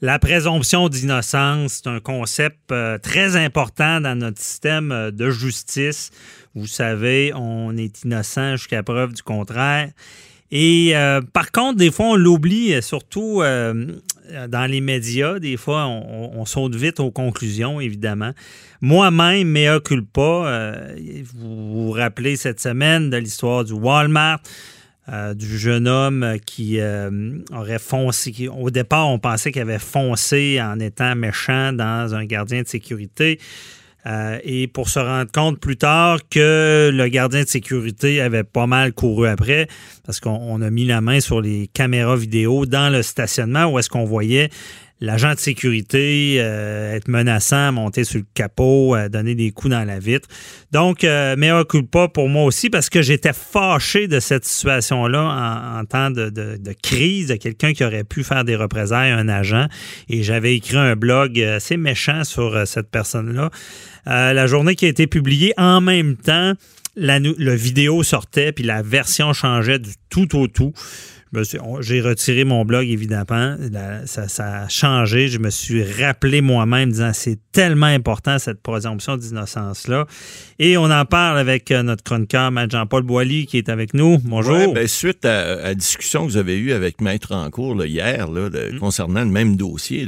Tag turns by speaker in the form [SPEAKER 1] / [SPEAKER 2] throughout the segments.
[SPEAKER 1] La présomption d'innocence, c'est un concept euh, très important dans notre système euh, de justice. Vous savez, on est innocent jusqu'à preuve du contraire. Et euh, par contre, des fois, on l'oublie, surtout dans les médias. Des fois, on, saute vite aux conclusions, évidemment. Moi-même, mea culpa, vous vous rappelez cette semaine de l'histoire du Walmart. Euh, du jeune homme qui euh, aurait foncé. au départ, on pensait qu'il avait foncé en étant méchant dans un gardien de sécurité. Euh, et pour se rendre compte plus tard que le gardien de sécurité avait pas mal couru après, parce qu'on a mis la main sur les caméras vidéo dans le stationnement où est-ce qu'on voyait l'agent de sécurité euh, être menaçant, monter sur le capot, euh, donner des coups dans la vitre. Donc, euh, meilleur pas pour moi aussi parce que j'étais fâché de cette situation-là en, temps de, crise, de quelqu'un qui aurait pu faire des représailles à un agent. Et j'avais écrit un blog assez méchant sur cette personne-là. la journée qui a été publiée en même temps, la, le vidéo sortait, puis la version changeait du tout au tout. J'ai retiré mon blog, évidemment. ça, a changé. Je me suis rappelé moi-même disant c'est tellement important cette présomption d'innocence-là. Et on en parle avec euh, notre chroniqueur, Maître Jean-Paul Boilly, qui est avec nous. Bonjour.
[SPEAKER 2] Ben, suite à, la discussion que vous avez eue avec Maître Rancourt hier là, mm. concernant le même dossier,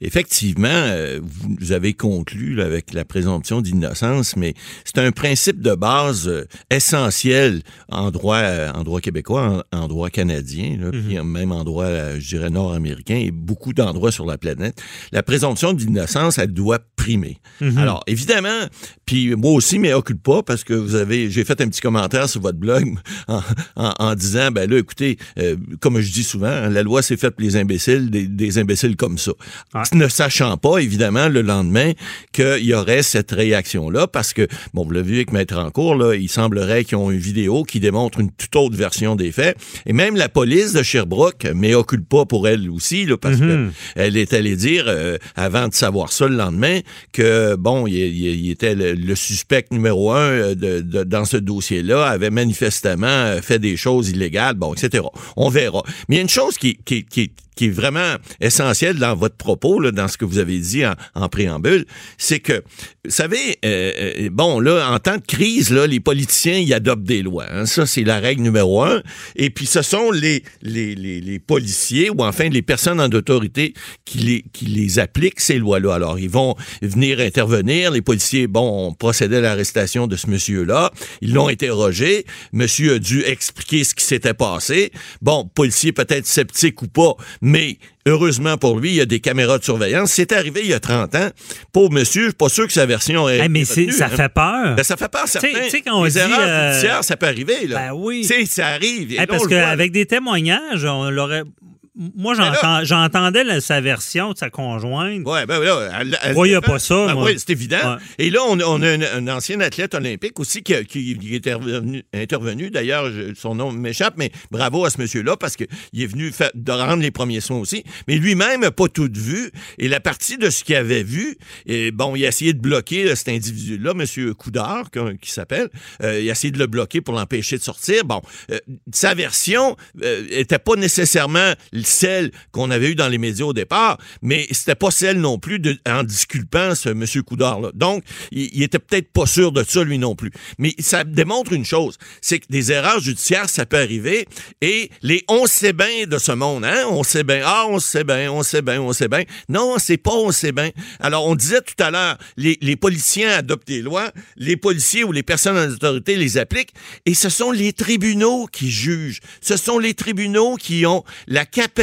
[SPEAKER 2] effectivement, euh, vous avez conclu avec la présomption d'innocence, mais c'est un principe de base euh, essentiel en droit, en droit québécois, en droit canadien puis mhm. même endroit, euh, je dirais, nord-américain et beaucoup d'endroits sur la planète, la présomption d'innocence, elle doit primer. Mhm. Alors, évidemment, puis moi aussi, mais occupe pas parce que vous avez, j'ai fait un petit commentaire sur votre blog en, disant, ben là, écoutez, euh, comme je dis souvent, hein, la loi s'est faite pour les imbéciles, des, imbéciles comme ça. Ne sachant pas, évidemment, le lendemain, qu'il y aurait cette réaction-là parce que, bon, vous l'avez vu avec Maître Rancourt, là, il semblerait qu'ils ont une vidéo qui démontre une toute autre version des faits. Et même la police police de Sherbrooke, mais occupe pas pour elle aussi, là, parce mhm. qu'elle est allée dire, euh, avant de savoir ça le lendemain, que, bon, il, était le, suspect numéro un euh, de, dans ce dossier-là, avait manifestement euh, fait des choses illégales, bon, etc. On verra. Mais il y a une chose qui, qui, qui, qui est vraiment essentiel dans votre propos, dans ce que vous avez dit en, préambule, c'est que, vous savez, euh, euh, bon, là, en temps de crise, là, les politiciens, ils adoptent des lois. Hein. Ça, c'est la règle numéro un. Et puis, ce sont les, les, les, policiers ou enfin les personnes en autorité qui les, qui les appliquent, ces lois-là. Alors, ils vont venir intervenir. Les policiers, bon, ont procédé à l'arrestation de ce monsieur-là. Ils l'ont interrogé. Monsieur a dû expliquer ce s'était passé. Bon, policier peut-être sceptique ou pas, mais heureusement pour lui, il y a des caméras de surveillance. C'est arrivé il y a 30 ans. Pauvre monsieur, je suis pas sûr que sa version est.
[SPEAKER 1] mais ça
[SPEAKER 2] hein.
[SPEAKER 1] fait peur.
[SPEAKER 2] Ben, ça fait peur, certain. Tu sais, quand on les dit. Erreurs ça peut arriver. Là.
[SPEAKER 1] Ben oui.
[SPEAKER 2] ça arrive.
[SPEAKER 1] parce qu'avec des témoignages, on l'aurait moi, j'entendais sa version de sa conjointe.
[SPEAKER 2] Oui, ben là, elle,
[SPEAKER 1] voyait pas ça.
[SPEAKER 2] Ben oui, c'est évident. Et là, on, a un, ancien athlète olympique aussi qui, qui, est intervenu. D'ailleurs, son nom m'échappe, mais bravo à ce monsieur-là parce qu'il est venu de rendre les premiers soins aussi. Mais lui-même n'a pas tout vu. Et la partie de ce qu'il avait vu, et bon, il a essayé de bloquer cet individu-là, monsieur Coudard, qui, s'appelle. Euh, il a essayé de le bloquer pour l'empêcher de sortir. Bon, euh, sa version n'était euh, pas nécessairement celle qu'on avait eue dans les médias au départ, mais c'était pas celle non plus de, en disculpant ce M. Coudard-là. Donc, il, était peut-être pas sûr de ça, lui non plus. Mais ça démontre une chose, c'est que des erreurs judiciaires, ça peut arriver, et les on sait bien de ce monde, hein, on sait bien, ah, on sait bien, on sait bien, on sait bien. Non, c'est pas on sait bien. Alors, on disait tout à l'heure, les, les policiers adoptent des lois, les policiers ou les personnes en autorité les appliquent, et ce sont les tribunaux qui jugent. Ce sont les tribunaux qui ont la capacité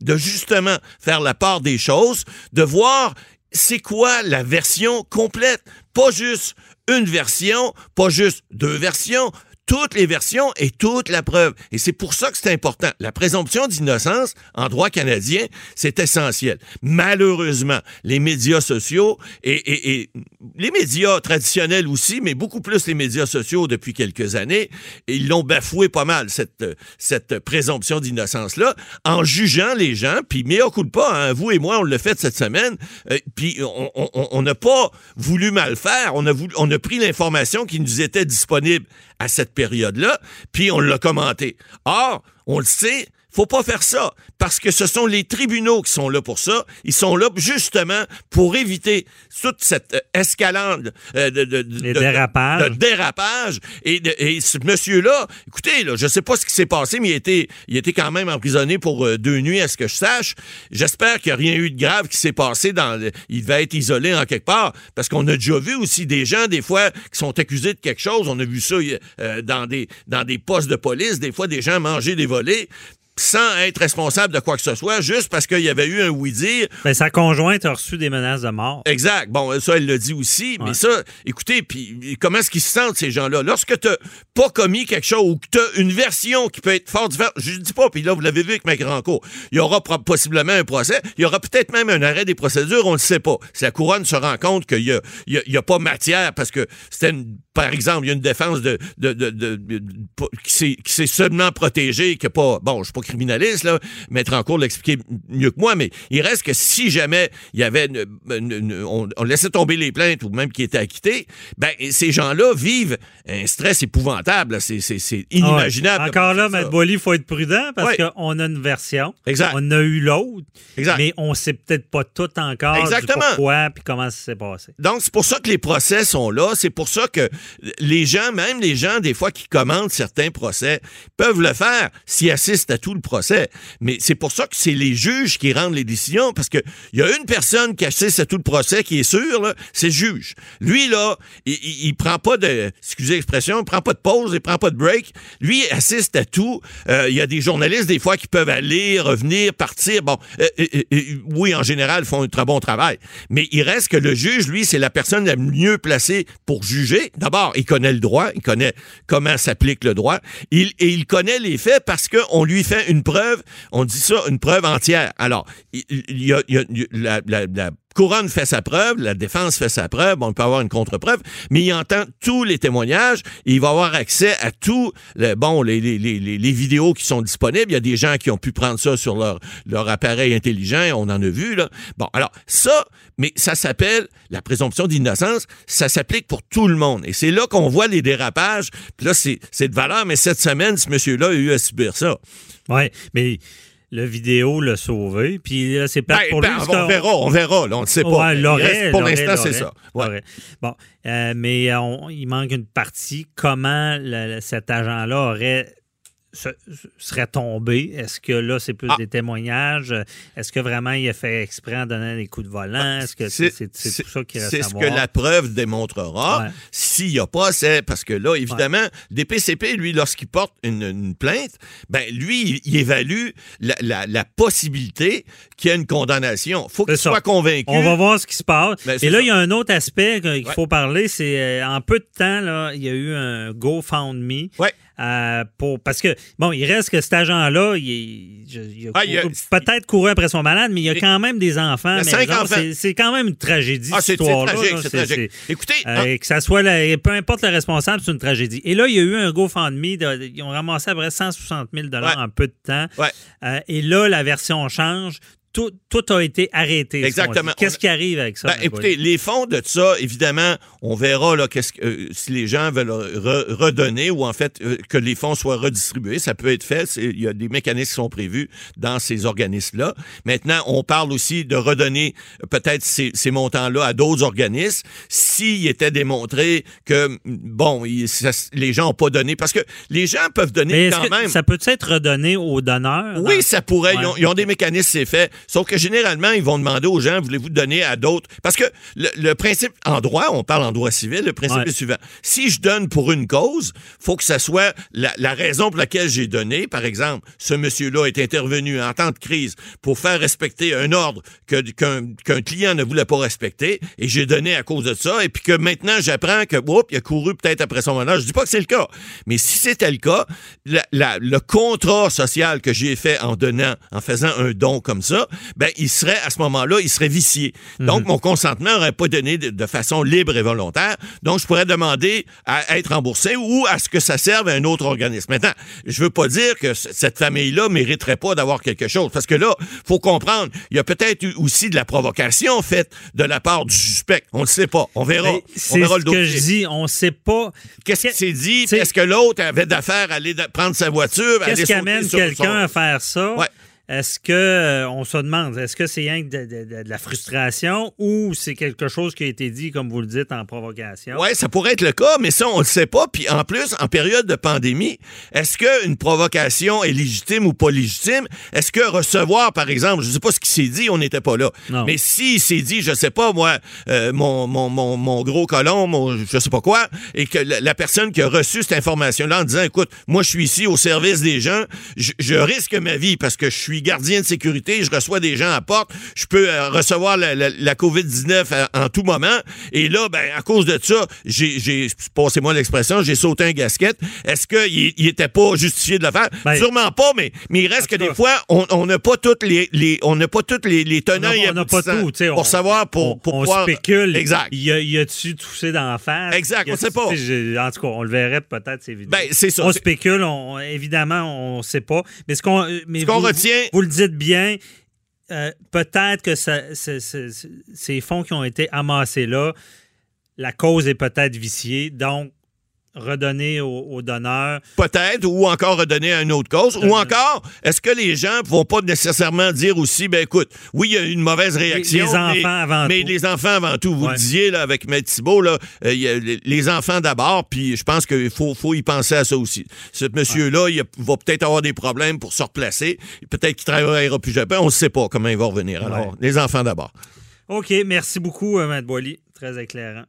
[SPEAKER 2] de justement faire la part des choses, de voir c'est quoi la version complète, pas juste une version, pas juste deux versions, toutes les versions et toute la preuve. Et c'est pour ça que c'est important. La présomption d'innocence en droit canadien, c'est essentiel. Malheureusement, les médias sociaux et, les médias traditionnels aussi, mais beaucoup plus les médias sociaux depuis quelques années, ils l'ont bafoué pas mal, cette, cette présomption d'innocence-là, en jugeant les gens, puis coule pas, hein, vous et moi, on l'a fait cette semaine, euh, puis on n'a pas voulu mal faire, on a, voulu, on a pris l'information qui nous était disponible à cette période-là, puis on l'a commenté. Or, on le sait, faut pas faire ça parce que ce sont les tribunaux qui sont là pour ça. Ils sont là justement pour éviter toute cette euh, escalade
[SPEAKER 1] euh, de, de, dérapage.
[SPEAKER 2] dérapage. Et, et ce monsieur-là, écoutez, là, je sais pas ce qui s'est passé, mais il était, il était quand même emprisonné pour euh, deux nuits, à ce que je sache. J'espère qu'il n'y a rien eu de grave qui s'est passé dans. il va être isolé en quelque part parce qu'on a déjà vu aussi des gens des fois qui sont accusés de quelque chose. On a vu ça dans des dans des postes de police. Des fois, des gens manger des volets sans être responsable de quoi que ce soit, juste parce qu'il y avait eu un oui-dire.
[SPEAKER 1] Mais sa conjointe a reçu des menaces de mort.
[SPEAKER 2] Exact. Bon, ça, elle le dit aussi. Mais ça, écoutez, puis comment est-ce qu'ils se sentent, ces gens-là? Lorsque tu pas commis quelque chose ou que tu as une version qui peut être fort différente, je ne dis pas, puis là, vous l'avez vu avec ma grand cour, il y aura possiblement un procès, il y aura peut-être même un arrêt des procédures, on ne le sait pas. Si la couronne se rend compte qu'il n'y a, y a, pas matière parce que c'était par exemple, il y a une défense de, de, de, qui s'est seulement protégée, qui pas, bon, je suis pas criminaliste, là, mettre en cours l'expliquer mieux que moi, mais il reste que si jamais il y avait, on, laissait tomber les plaintes ou même qui étaient acquittés, ben, ces gens-là vivent un stress épouvantable. C'est inimaginable.
[SPEAKER 1] Encore là, M. Boily, il faut être prudent parce qu'on a une version. Exact. On a eu l'autre. Mais on sait peut-être pas tout encore Exactement. pourquoi puis comment ça s'est passé.
[SPEAKER 2] Donc, c'est pour ça que les procès sont là. C'est pour ça que les gens, même les gens, des fois, qui commandent certains procès, peuvent le faire s'ils assistent à tout le procès. Mais c'est pour ça que c'est les juges qui rendent les décisions, parce qu'il y a une personne qui assiste à tout le procès qui est sûre, c'est le juge. Lui, là, il, prend pas de, excusez l'expression, il prend pas de pause, il prend pas de break. Lui, il assiste à tout. Euh, il y a des journalistes, des fois, qui peuvent aller, revenir, partir. Bon, euh, euh, oui, en général, font un très bon travail. Mais il reste que le juge, lui, c'est la personne la mieux placée pour juger. D'abord, il connaît le droit, il connaît comment s'applique le droit, il, et il connaît les faits parce qu'on lui fait une preuve, on dit ça, une preuve entière. Alors, il, y a, la, la couronne fait sa preuve, la défense fait sa preuve, on peut avoir une contre-preuve, mais il entend tous les témoignages et il va avoir accès à tous les, bon, les, les, vidéos qui sont disponibles. Il y a des gens qui ont pu prendre ça sur leur, leur appareil intelligent, on en a vu, là. Bon, alors, ça, mais ça s'appelle la présomption d'innocence, ça s'applique pour tout le monde. Et c'est là qu'on voit les dérapages. Puis là, c'est de valeur, mais cette semaine, ce monsieur-là a eu à subir ça.
[SPEAKER 1] Oui, mais le vidéo l'a sauvé. Puis là, c'est pas ben, pour
[SPEAKER 2] ben, On verra, on verra. Là, on ne sait pas. pour l'instant, c'est ça.
[SPEAKER 1] Bon, euh, mais il manque une partie. Comment cet agent-là aurait serait tombé? Est-ce que là, c'est plus ah. des témoignages? Est-ce que vraiment il a fait exprès en donnant des coups de volant? Est-ce que c'est tout ça qui reste
[SPEAKER 2] C'est ce que la preuve démontrera. S'il n'y a pas, c'est parce que là, évidemment, des PCP, lui, lorsqu'il porte une, plainte, ben lui, il, évalue la, possibilité qu'il y ait une condamnation. Il faut qu'il soit convaincu.
[SPEAKER 1] On va voir ce qui se passe. Ben, Et là, il y a un autre aspect qu'il faut parler, c'est euh, en peu de temps, là, il y a eu un GoFundMe.
[SPEAKER 2] Ouais.
[SPEAKER 1] Euh, pour, parce que, bon, il reste que cet agent-là, il, a, ah, peut-être couru après son malade, mais il y a quand même des enfants. C'est quand même une tragédie, ah, cette histoire-là.
[SPEAKER 2] C'est tragique, Écoutez,
[SPEAKER 1] euh, que ça soit, peu importe le responsable, c'est une tragédie. Et là, il y a eu un GoFundMe, ils ont ramassé à peu près 160 000 en peu de temps. Euh, et là, la version change tout, a été arrêté.
[SPEAKER 2] Exactement.
[SPEAKER 1] Qu'est-ce qui arrive avec ça?
[SPEAKER 2] Ben, écoutez, les fonds de ça, évidemment, on verra là, qu'est-ce que, euh, si les gens veulent redonner ou en fait euh, que les fonds soient redistribués. Ça peut être fait. Il y a des mécanismes qui sont prévus dans ces organismes-là. Maintenant, on parle aussi de redonner euh, peut-être ces, montants-là à d'autres organismes s'il était démontré que, bon, les gens n'ont pas donné. Parce que les gens peuvent donner quand même.
[SPEAKER 1] Ça peut être redonné aux donneurs?
[SPEAKER 2] Oui, ça pourrait. ils, ont, des mécanismes, c'est fait. Sauf que généralement, ils vont demander aux gens, voulez-vous donner à d'autres? Parce que le, principe en droit, on parle en droit civil, le principe est suivant. Si je donne pour une cause, faut que ça soit la, raison pour laquelle j'ai donné. Par exemple, ce monsieur-là est intervenu en temps de crise pour faire respecter un ordre qu'un client ne voulait pas respecter et j'ai donné à cause de ça et puis que maintenant j'apprends que, oups, il a couru peut-être après son mandat. Je dis pas que c'est le cas. Mais si c'était le cas, le contrat social que j'ai fait en donnant, en faisant un don comme ça, ben il serait à ce moment-là, il serait vicié.
[SPEAKER 1] Mhm.
[SPEAKER 2] Donc mon consentement n'aurait pas donné de, de, façon libre et volontaire. Donc je pourrais demander à être remboursé ou à ce que ça serve à un autre organisme. Maintenant, je veux pas dire que cette famille-là mériterait pas d'avoir quelque chose parce que là, faut comprendre, il y a peut-être aussi de la provocation faite de la part du suspect. On ne sait pas. On verra.
[SPEAKER 1] On verra le dossier. que je dis. On ne sait pas.
[SPEAKER 2] Qu'est-ce qui s'est dit? Est-ce que l'autre avait d'affaires à aller prendre sa voiture?
[SPEAKER 1] Qu'est-ce qui amène quelqu'un à faire ça?
[SPEAKER 2] Ouais.
[SPEAKER 1] Est-ce que euh, on se demande, est-ce que c'est rien de, de, de, la frustration ou c'est quelque chose qui a été dit, comme vous le dites, en provocation?
[SPEAKER 2] Oui, ça pourrait être le cas, mais ça, on le sait pas. Puis en plus, en période de pandémie, est-ce qu'une provocation est légitime ou pas légitime? Est-ce que recevoir, par exemple, je sais pas ce qui s'est dit, on n'était pas là.
[SPEAKER 1] Non.
[SPEAKER 2] Mais s'il s'est dit, je sais pas, moi, euh, mon, mon, mon, mon, gros colon, mon, je sais pas quoi, et que la, la personne qui a reçu cette information-là en disant, écoute, moi, je suis ici au service des gens, je, je risque ma vie parce que je suis gardien de sécurité, je reçois des gens à porte, je peux euh, recevoir la, la, la COVID-19 en, en, tout moment. Et là, ben, à cause de ça, j'ai, passez-moi l'expression, j'ai sauté un gasket. Est-ce qu'il il était pas justifié de le faire?
[SPEAKER 1] Ben,
[SPEAKER 2] Sûrement pas, mais, mais il reste que des fois, on n'a pas toutes les, les, on n'a pas toutes les, les tenants
[SPEAKER 1] on n'a pas tout,
[SPEAKER 2] pour
[SPEAKER 1] on,
[SPEAKER 2] savoir, pour,
[SPEAKER 1] on,
[SPEAKER 2] pour
[SPEAKER 1] on
[SPEAKER 2] pouvoir...
[SPEAKER 1] spécule.
[SPEAKER 2] Exact.
[SPEAKER 1] Y, a, y a-tu dans la face?
[SPEAKER 2] Exact, on sait pas.
[SPEAKER 1] En tout cas, on le verrait peut-être, c'est évident.
[SPEAKER 2] Ben, c'est ça.
[SPEAKER 1] On spécule, on, évidemment, on ne sait pas. Mais ce qu'on, mais
[SPEAKER 2] ce qu'on retient...
[SPEAKER 1] Vous, le dites bien, euh, peut-être que ces fonds qui ont été amassés là, la cause est peut-être viciée, donc redonner aux, aux donneurs.
[SPEAKER 2] Peut-être, ou encore redonner à une autre cause. Ou encore, est-ce que les gens vont pas nécessairement dire aussi, ben écoute, oui, il y a eu une mauvaise réaction.
[SPEAKER 1] Les, les enfants
[SPEAKER 2] mais,
[SPEAKER 1] avant
[SPEAKER 2] mais
[SPEAKER 1] tout.
[SPEAKER 2] les enfants avant tout. Vous
[SPEAKER 1] Ouais.
[SPEAKER 2] le disiez là, avec Maître Thibault, là, euh, il y a les, les enfants d'abord, puis je pense qu'il faut, faut y penser à ça aussi. Ce monsieur-là, il va peut-être avoir des problèmes pour se replacer. Peut-être qu'il travaillera plus jamais. On ne sait pas comment il va revenir. Alors,
[SPEAKER 1] Ouais.
[SPEAKER 2] les enfants d'abord.
[SPEAKER 1] OK, merci beaucoup, euh, Matt Boily. Très éclairant.